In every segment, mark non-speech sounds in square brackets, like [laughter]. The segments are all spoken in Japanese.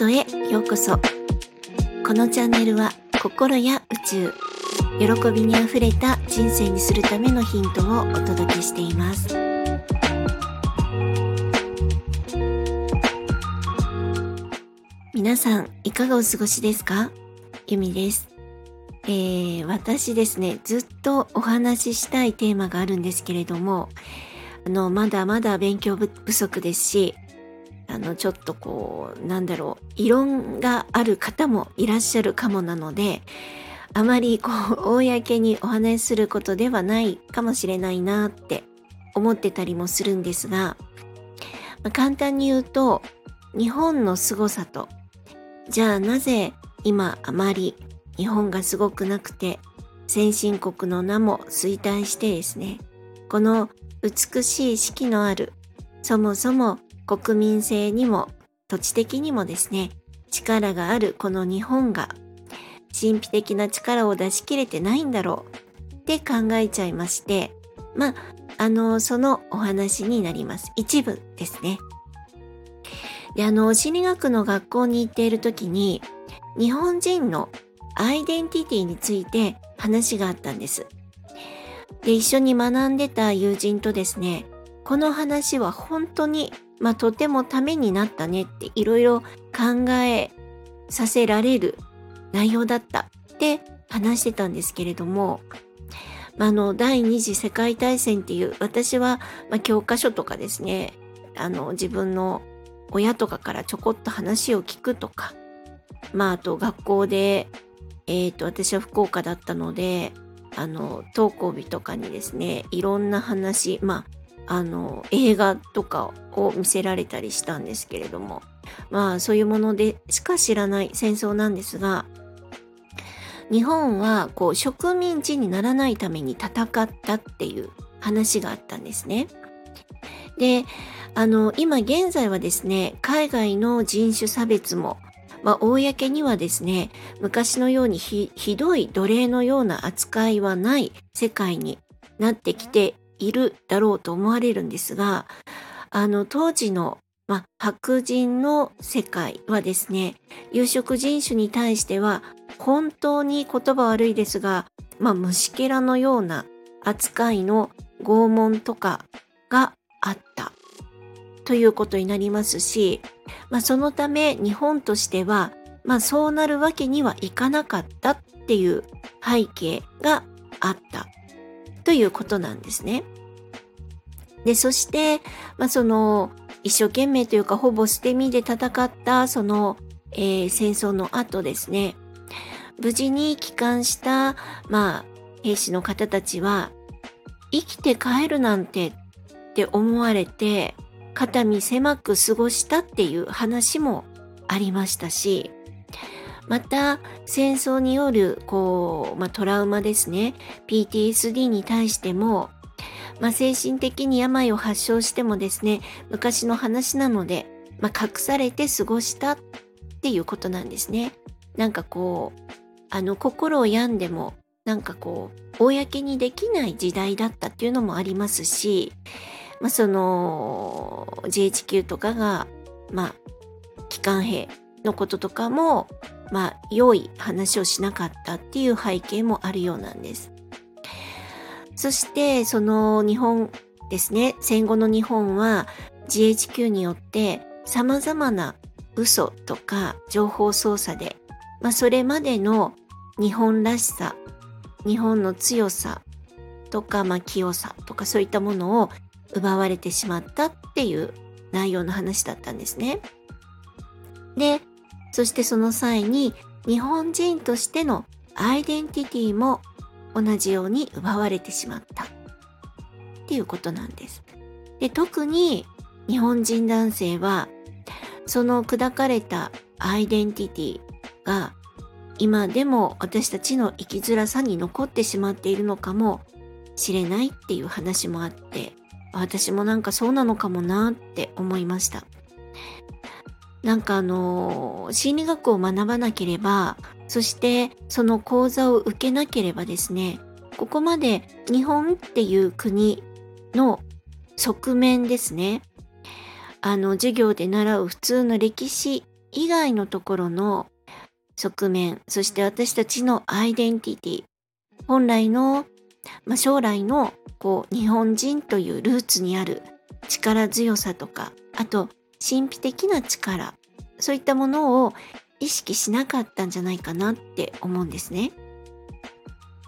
トへようこそ。このチャンネルは心や宇宙喜びにあふれた人生にするためのヒントをお届けしています。皆さんいかがお過ごしですか？ゆみです。えー、私ですねずっとお話ししたいテーマがあるんですけれどもあのまだまだ勉強不足ですしあのちょっとこうなんだろう異論がある方もいらっしゃるかもなのであまりこう公にお話しすることではないかもしれないなって思ってたりもするんですが、まあ、簡単に言うと日本の凄さとじゃあなぜ今あまり日本がすごくなくて先進国の名も衰退してですねこの美しい四季のあるそもそも国民性にも土地的にもですね、力があるこの日本が神秘的な力を出し切れてないんだろうって考えちゃいまして、まあ、あの、そのお話になります。一部ですね。で、あの、心理学の学校に行っている時に、日本人のアイデンティティについて話があったんです。で、一緒に学んでた友人とですね、この話は本当にまあ、とてもためになったねっていろいろ考えさせられる内容だった。って話してたんですけれども、まあ、の第二次世界大戦っていう私は、まあ、教科書とかですねあの自分の親とかからちょこっと話を聞くとかまああと学校でえ、ー、と私は福岡だったのであの登校日とかにですねいろんな話まああの映画とかをを見せられたりしたんですけれどもまあそういうものでしか知らない戦争なんですが日本はこう植民地にならないために戦ったっていう話があったんですね。であの今現在はですね海外の人種差別もまあ、公にはですね昔のようにひどい奴隷のような扱いはない世界になってきているだろうと思われるんですがあの当時の、ま、白人の世界はですね有色人種に対しては本当に言葉悪いですが、まあ、虫けらのような扱いの拷問とかがあったということになりますし、まあ、そのため日本としては、まあ、そうなるわけにはいかなかったっていう背景があったということなんですね。で、そして、まあ、その、一生懸命というか、ほぼ捨て身で戦った、その、えー、戦争の後ですね、無事に帰還した、まあ、兵士の方たちは、生きて帰るなんてって思われて、肩身狭く過ごしたっていう話もありましたし、また戦争によるこう、まあ、トラウマですね。PTSD に対しても、まあ、精神的に病を発症してもですね昔の話なので、まあ、隠されて過ごしたっていうことなんですね。なんかこうあの心を病んでもなんかこう公にできない時代だったっていうのもありますし、まあ、その GHQ とかがまあ機関兵のこととかもまあ、良い話をしなかったっていう背景もあるようなんです。そして、その日本ですね、戦後の日本は GHQ によって様々な嘘とか情報操作で、まあ、それまでの日本らしさ、日本の強さとか、まあ、清さとかそういったものを奪われてしまったっていう内容の話だったんですね。で、そしてその際に日本人としてのアイデンティティも同じように奪われてしまったっていうことなんです。で特に日本人男性はその砕かれたアイデンティティが今でも私たちの生きづらさに残ってしまっているのかもしれないっていう話もあって私もなんかそうなのかもなって思いました。なんかあの、心理学を学ばなければ、そしてその講座を受けなければですね、ここまで日本っていう国の側面ですね。あの、授業で習う普通の歴史以外のところの側面、そして私たちのアイデンティティ、本来の、まあ、将来のこう日本人というルーツにある力強さとか、あと神秘的な力、そういったものを意識しなかったんじゃないかなって思うんですね。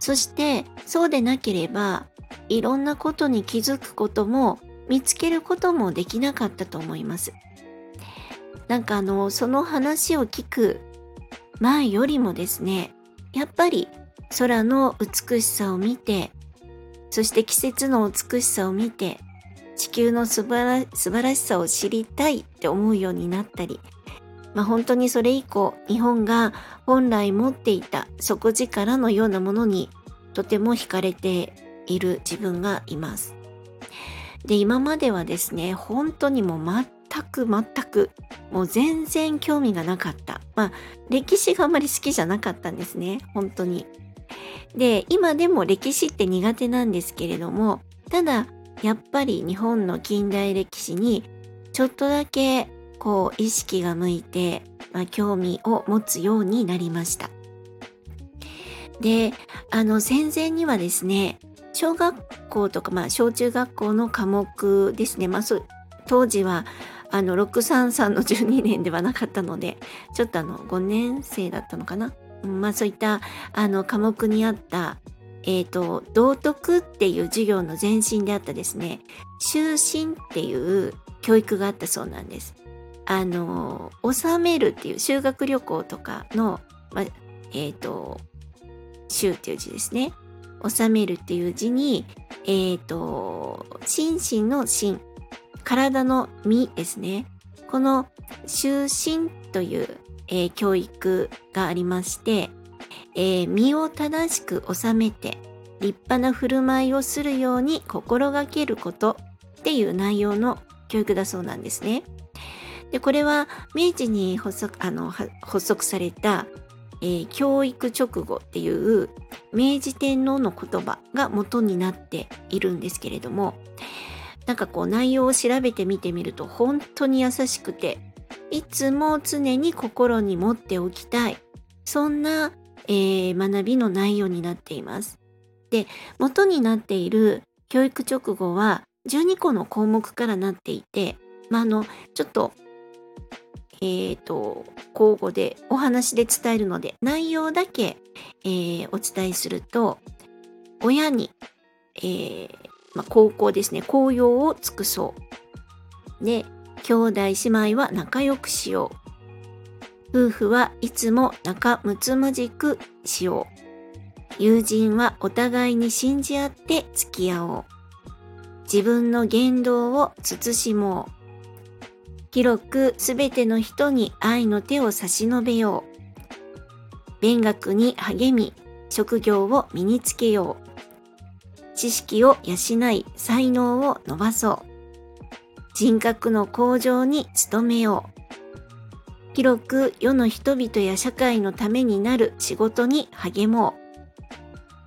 そしてそうでなければいろんなことに気づくことも見つけることもできなかったと思います。なんかあのその話を聞く前よりもですねやっぱり空の美しさを見てそして季節の美しさを見て地球の素晴らしさを知りたいって思うようになったりまあ、本当にそれ以降日本が本来持っていた底力のようなものにとても惹かれている自分がいます。で今まではですね本当にもう全く全くもう全然興味がなかったまあ歴史があまり好きじゃなかったんですね本当に。で今でも歴史って苦手なんですけれどもただやっぱり日本の近代歴史にちょっとだけこう意識が向いて、まあ、興味を持つようになりました。で、あの戦前にはですね、小学校とか、まあ、小中学校の科目ですね、まあ、当時はあの633の12年ではなかったのでちょっとあの5年生だったのかな、うん、まあそういったあの科目にあったえっ、ー、と道徳っていう授業の前身であったですね修身っていう教育があったそうなんです。あの、収めるっていう修学旅行とかの、ま、えっ、ー、と、修っていう字ですね。収めるっていう字に、えっ、ー、と、心身の心、体の身ですね。この修身という、えー、教育がありまして、え、身を正しく収めて立派な振る舞いをするように心がけることっていう内容の教育だそうなんですね。でこれは明治に発足あの発足された、えー、教育直後っていう明治天皇の言葉が元になっているんですけれどもなんかこう内容を調べてみてみると本当に優しくていつも常に心に持っておきたいそんな、えー、学びの内容になっています。で元になっている教育直後は12個の項目からなっていて、まあ、あのちょっとえっ、ー、と、交互でお話で伝えるので、内容だけ、えー、お伝えすると、親に、えー、まあ、高校ですね、紅葉を尽くそう。で、兄弟姉妹は仲良くしよう。夫婦はいつも仲睦まじくしよう。友人はお互いに信じ合って付き合おう。自分の言動を慎もう。広くすべての人に愛の手を差し伸べよう。勉学に励み、職業を身につけよう。知識を養い、才能を伸ばそう。人格の向上に努めよう。広く世の人々や社会のためになる仕事に励も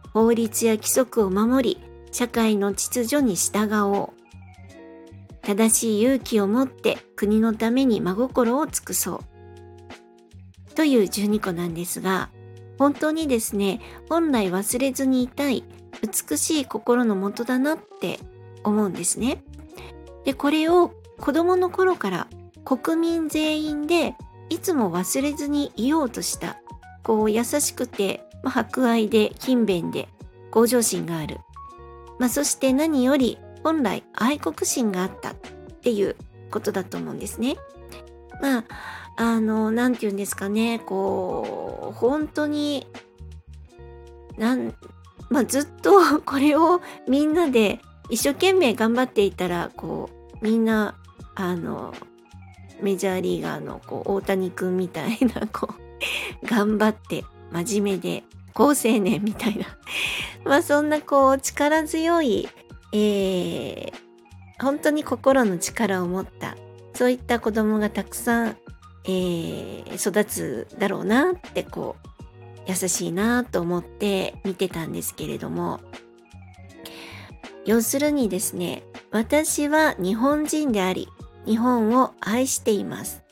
う。法律や規則を守り、社会の秩序に従おう。正しい勇気を持って国のために真心を尽くそう。という12個なんですが、本当にですね、本来忘れずにいたい美しい心のもとだなって思うんですね。で、これを子供の頃から国民全員でいつも忘れずにいようとした、こう優しくて、まあ、博愛で勤勉で向上心がある。まあ、そして何より本来愛国心があったっていうことだと思うんですね。まあ、あの、なんて言うんですかね、こう、本当に、なん、まあ、ずっと [laughs] これをみんなで一生懸命頑張っていたら、こう、みんな、あの、メジャーリーガーのこう大谷君みたいな、[laughs] こう、頑張って、真面目で、好青年みたいな。[laughs] まあそんなこう力強いえー、本当に心の力を持ったそういった子供がたくさん、えー、育つだろうなってこう優しいなと思って見てたんですけれども。要するにですね私は日本人であり日本を愛しています。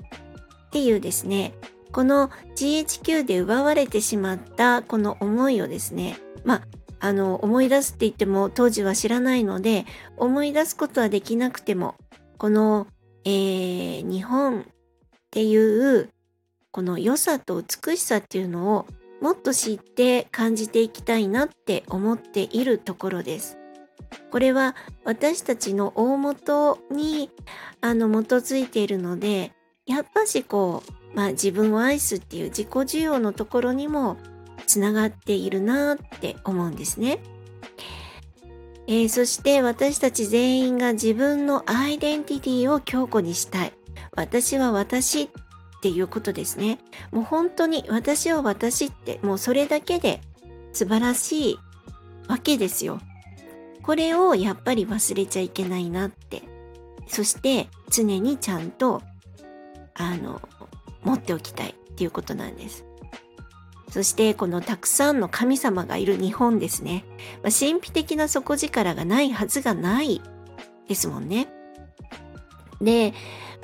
っていうですね、この GHQ で奪われてしまったこの思いをですね、まあ、あの、思い出すって言っても当時は知らないので、思い出すことはできなくても、この、えー、日本っていうこの良さと美しさっていうのをもっと知って感じていきたいなって思っているところです。これは私たちの大元にあの基づいているのでやっぱしこう、まあ、自分を愛すっていう自己需要のところにもつながっているなって思うんですね。えー、そして私たち全員が自分のアイデンティティを強固にしたい。私は私っていうことですね。もう本当に私は私ってもうそれだけで素晴らしいわけですよ。これをやっぱり忘れちゃいけないなって。そして常にちゃんとあの持っておきたいっていうことなんです。そしてこのたくさんの神様がいる日本ですね。まあ、神秘的な底力がないはずがないですもんね。で、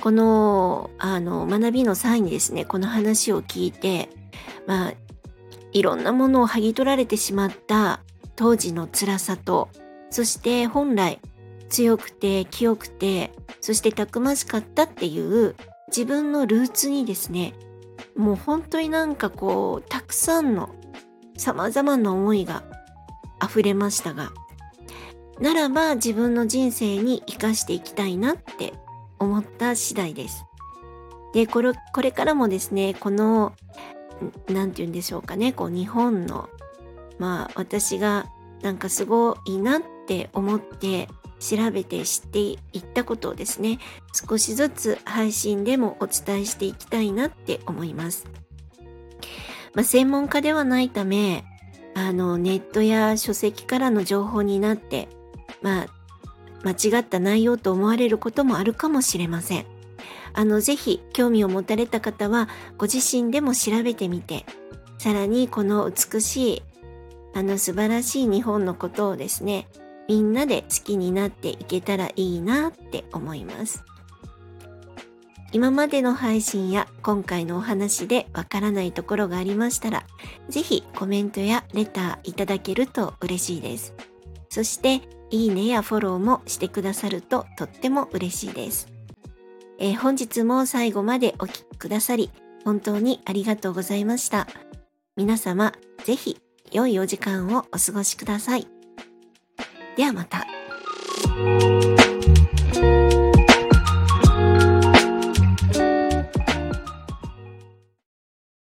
この、あの、学びの際にですね、この話を聞いて、まあ、いろんなものを剥ぎ取られてしまった当時の辛さと、そして本来強くて清くて、そしてたくましかったっていう自分のルーツにですね、もう本当になんかこう、たくさんの様々な思いが溢れましたが、ならば自分の人生に生かしていきたいなって思った次第です。で、これ、これからもですね、この、何て言うんでしょうかね、こう日本の、まあ私がなんかすごいなって思って調べて知っていったことをですね、少しずつ配信でもお伝えしていきたいなって思います。まあ、専門家ではないため、あの、ネットや書籍からの情報になって、まあ、間違った内容と思われることもあるかもしれません。あの、ぜひ興味を持たれた方は、ご自身でも調べてみて、さらにこの美しい、あの素晴らしい日本のことをですね、みんなで好きになっていけたらいいなって思います。今までの配信や今回のお話でわからないところがありましたら、ぜひコメントやレターいただけると嬉しいです。そして、いいねやフォローもしてくださるととっても嬉しいです。えー、本日も最後までお聴きくださり、本当にありがとうございました。皆様、ぜひ良いお時間をお過ごしください。ではまた。